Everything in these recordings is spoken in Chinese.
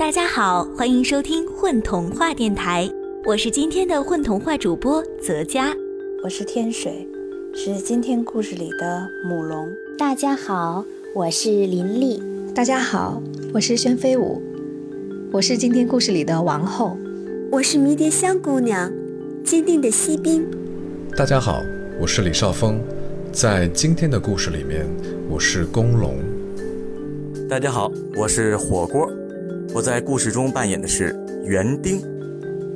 大家好，欢迎收听混童话电台，我是今天的混童话主播泽佳，我是天水，是今天故事里的母龙。大家好，我是林丽。大家好，我是宣飞舞，我是今天故事里的王后。我是迷迭香姑娘，坚定的锡兵。大家好，我是李少峰，在今天的故事里面，我是公龙。大家好，我是火锅，我在故事中扮演的是园丁。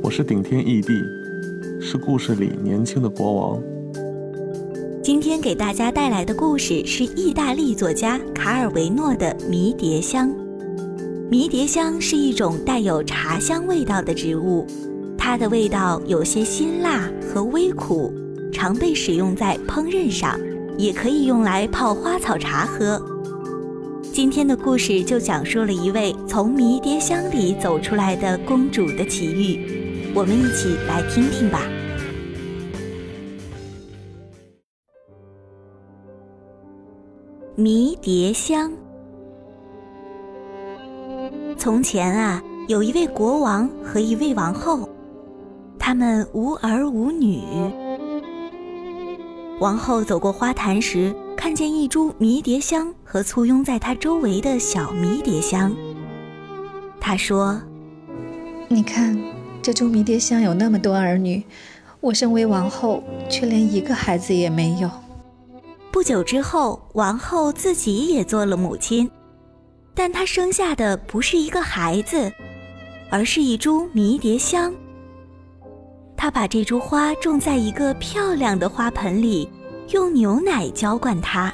我是顶天翼地，是故事里年轻的国王。今天给大家带来的故事是意大利作家卡尔维诺的《迷迭香》。迷迭香是一种带有茶香味道的植物，它的味道有些辛辣和微苦，常被使用在烹饪上，也可以用来泡花草茶喝。今天的故事就讲述了一位从迷迭香里走出来的公主的奇遇，我们一起来听听吧。迷迭香。从前啊，有一位国王和一位王后，他们无儿无女。王后走过花坛时，看见一株迷迭香和簇拥在它周围的小迷迭香。她说：“你看，这株迷迭香有那么多儿女，我身为王后，却连一个孩子也没有。”不久之后，王后自己也做了母亲。但她生下的不是一个孩子，而是一株迷迭香。她把这株花种在一个漂亮的花盆里，用牛奶浇灌它。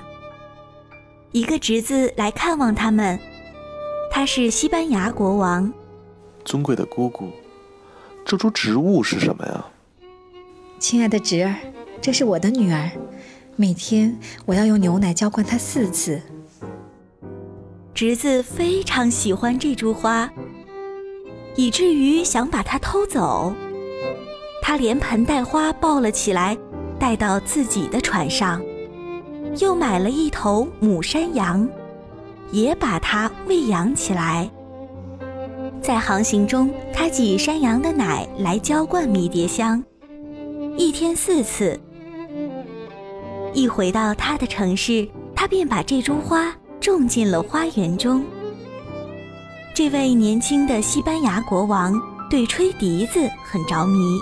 一个侄子来看望他们，他是西班牙国王。尊贵的姑姑，这株植物是什么呀？亲爱的侄儿，这是我的女儿，每天我要用牛奶浇灌她四次。侄子非常喜欢这株花，以至于想把它偷走。他连盆带花抱了起来，带到自己的船上，又买了一头母山羊，也把它喂养起来。在航行中，他挤山羊的奶来浇灌迷迭香，一天四次。一回到他的城市，他便把这株花。种进了花园中。这位年轻的西班牙国王对吹笛子很着迷，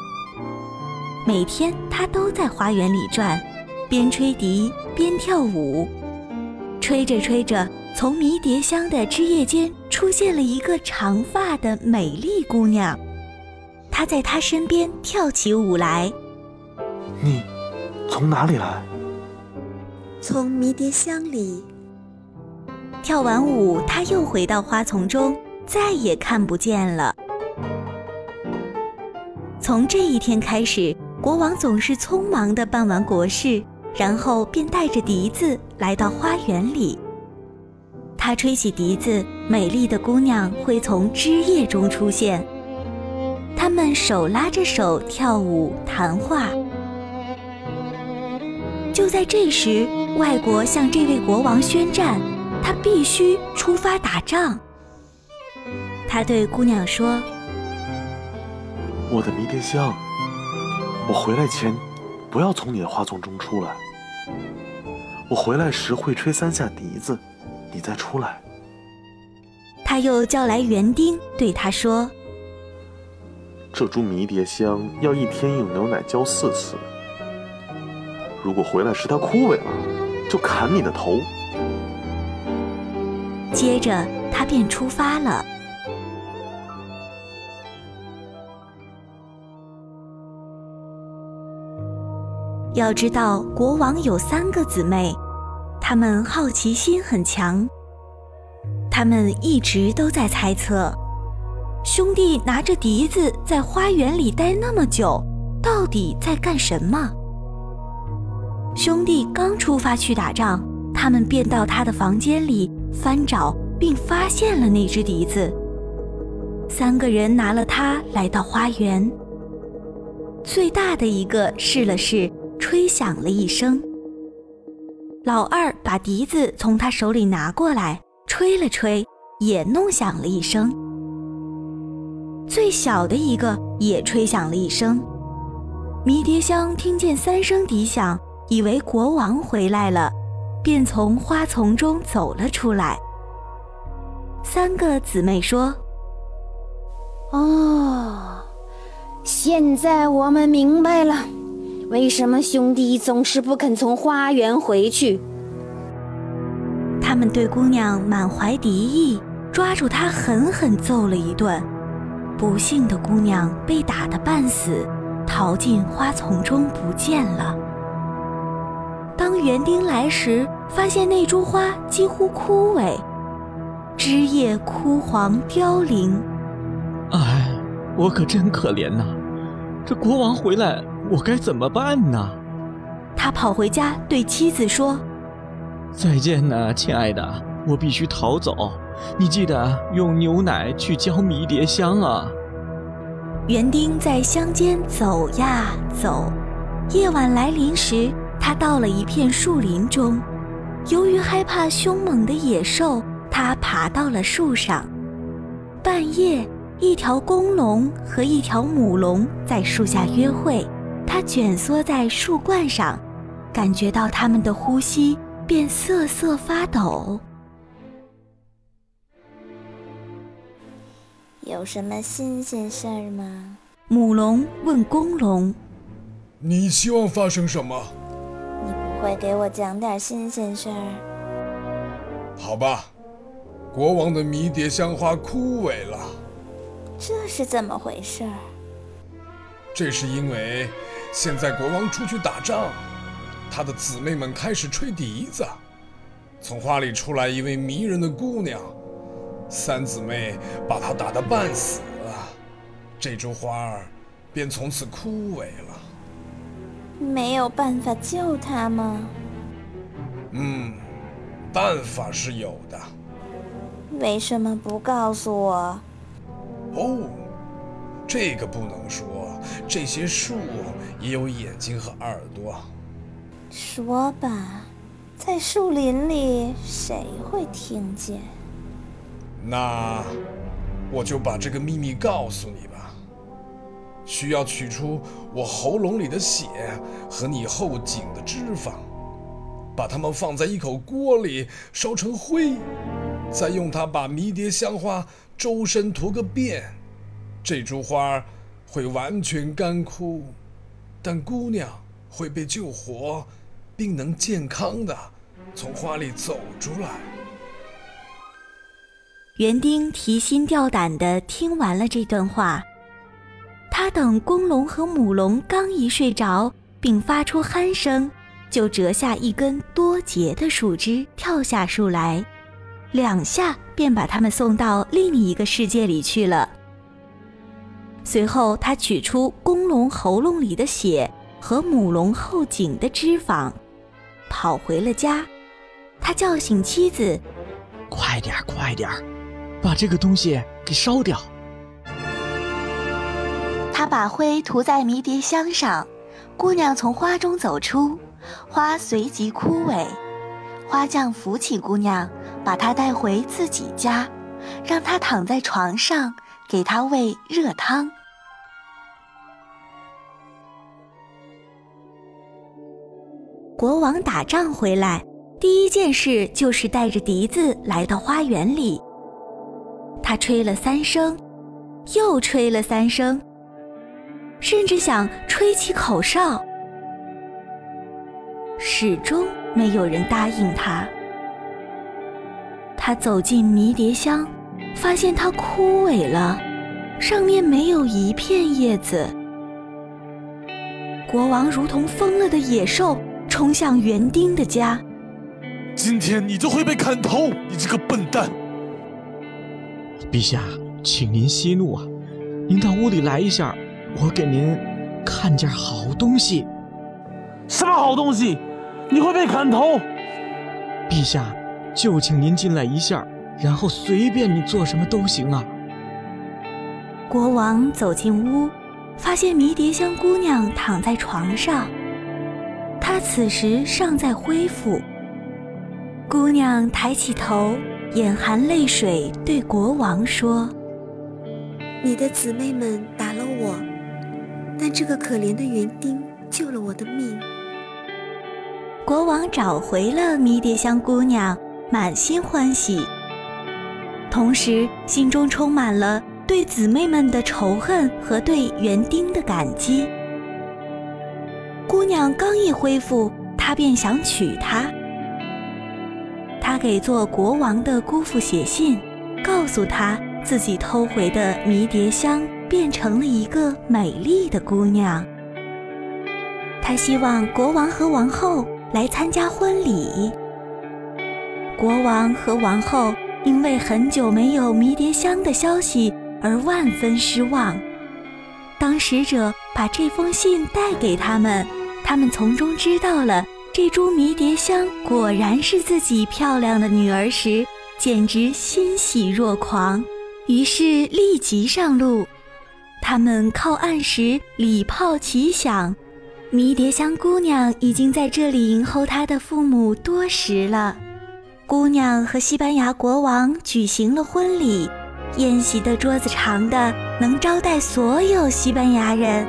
每天他都在花园里转，边吹笛边跳舞。吹着吹着，从迷迭香的枝叶间出现了一个长发的美丽姑娘，她在他身边跳起舞来。你从哪里来？从迷迭香里。跳完舞，他又回到花丛中，再也看不见了。从这一天开始，国王总是匆忙地办完国事，然后便带着笛子来到花园里。他吹起笛子，美丽的姑娘会从枝叶中出现，他们手拉着手跳舞谈话。就在这时，外国向这位国王宣战。他必须出发打仗。他对姑娘说：“我的迷迭香，我回来前不要从你的花丛中出来。我回来时会吹三下笛子，你再出来。”他又叫来园丁，对他说：“这株迷迭香要一天用牛奶浇四次。如果回来时它枯萎了，就砍你的头。”接着，他便出发了。要知道，国王有三个姊妹，她们好奇心很强。他们一直都在猜测，兄弟拿着笛子在花园里待那么久，到底在干什么？兄弟刚出发去打仗，他们便到他的房间里。翻找并发现了那只笛子。三个人拿了它来到花园。最大的一个试了试，吹响了一声。老二把笛子从他手里拿过来，吹了吹，也弄响了一声。最小的一个也吹响了一声。迷迭香听见三声笛响，以为国王回来了，便从花丛中走了出来。三个姊妹说：“哦，现在我们明白了，为什么兄弟总是不肯从花园回去。”他们对姑娘满怀敌意，抓住她狠狠揍了一顿。不幸的姑娘被打得半死，逃进花丛中不见了。当园丁来时，发现那株花几乎枯萎，枝叶枯黄凋零。哎，我可真可怜呐！这国王回来，我该怎么办呢？他跑回家对妻子说：“再见呐，亲爱的，我必须逃走。”你记得用牛奶去浇迷迭香啊！园丁在乡间走呀走，夜晚来临时，他到了一片树林中。由于害怕凶猛的野兽，他爬到了树上。半夜，一条公龙和一条母龙在树下约会，他蜷缩在树冠上，感觉到它们的呼吸，便瑟瑟发抖。有什么新鲜事儿吗？母龙问公龙：“你希望发生什么？你不会给我讲点新鲜事儿？好吧，国王的迷迭香花枯萎了。这是怎么回事？这是因为现在国王出去打仗，他的姊妹们开始吹笛子，从花里出来一位迷人的姑娘。”三姊妹把她打得半死，这株花儿便从此枯萎了。没有办法救他吗？嗯，办法是有的。为什么不告诉我？哦，这个不能说。这些树也有眼睛和耳朵。说吧，在树林里，谁会听见？那我就把这个秘密告诉你吧。需要取出我喉咙里的血和你后颈的脂肪，把它们放在一口锅里烧成灰，再用它把迷迭香花周身涂个遍，这株花会完全干枯，但姑娘会被救活，并能健康的从花里走出来。园丁提心吊胆地听完了这段话，他等公龙和母龙刚一睡着，并发出鼾声，就折下一根多节的树枝，跳下树来，两下便把他们送到另一个世界里去了。随后，他取出公龙喉咙里的血和母龙后颈的脂肪，跑回了家。他叫醒妻子：“快点，快点！”把这个东西给烧掉。他把灰涂在迷迭香上，姑娘从花中走出，花随即枯萎。花匠扶起姑娘，把她带回自己家，让她躺在床上，给他喂热汤。国王打仗回来，第一件事就是带着笛子来到花园里。他吹了三声，又吹了三声，甚至想吹起口哨，始终没有人答应他。他走进迷迭香，发现它枯萎了，上面没有一片叶子。国王如同疯了的野兽，冲向园丁的家。今天你就会被砍头，你这个笨蛋！陛下，请您息怒啊！您到屋里来一下，我给您看件好东西。什么好东西？你会被砍头！陛下，就请您进来一下，然后随便你做什么都行啊。国王走进屋，发现迷迭香姑娘躺在床上，她此时尚在恢复。姑娘抬起头。眼含泪水对国王说：“你的姊妹们打了我，但这个可怜的园丁救了我的命。国王找回了迷迭香姑娘，满心欢喜，同时心中充满了对姊妹们的仇恨和对园丁的感激。姑娘刚一恢复，他便想娶她。他给做国王的姑父写信，告诉他自己偷回的迷迭香变成了一个美丽的姑娘。他希望国王和王后。来参加婚礼。国王和王后因为很久没有迷迭香的消息而万分失望。当使者把这封信带给他们，他们从中知道了这株迷迭香果然是自己漂亮的女儿时，简直欣喜若狂，于是立即上路。他们靠岸时，礼炮齐响。迷迭香姑娘已经在这里迎候她的父母多时了。姑娘和西班牙国王举行了婚礼，宴席的桌子长的能招待所有西班牙人。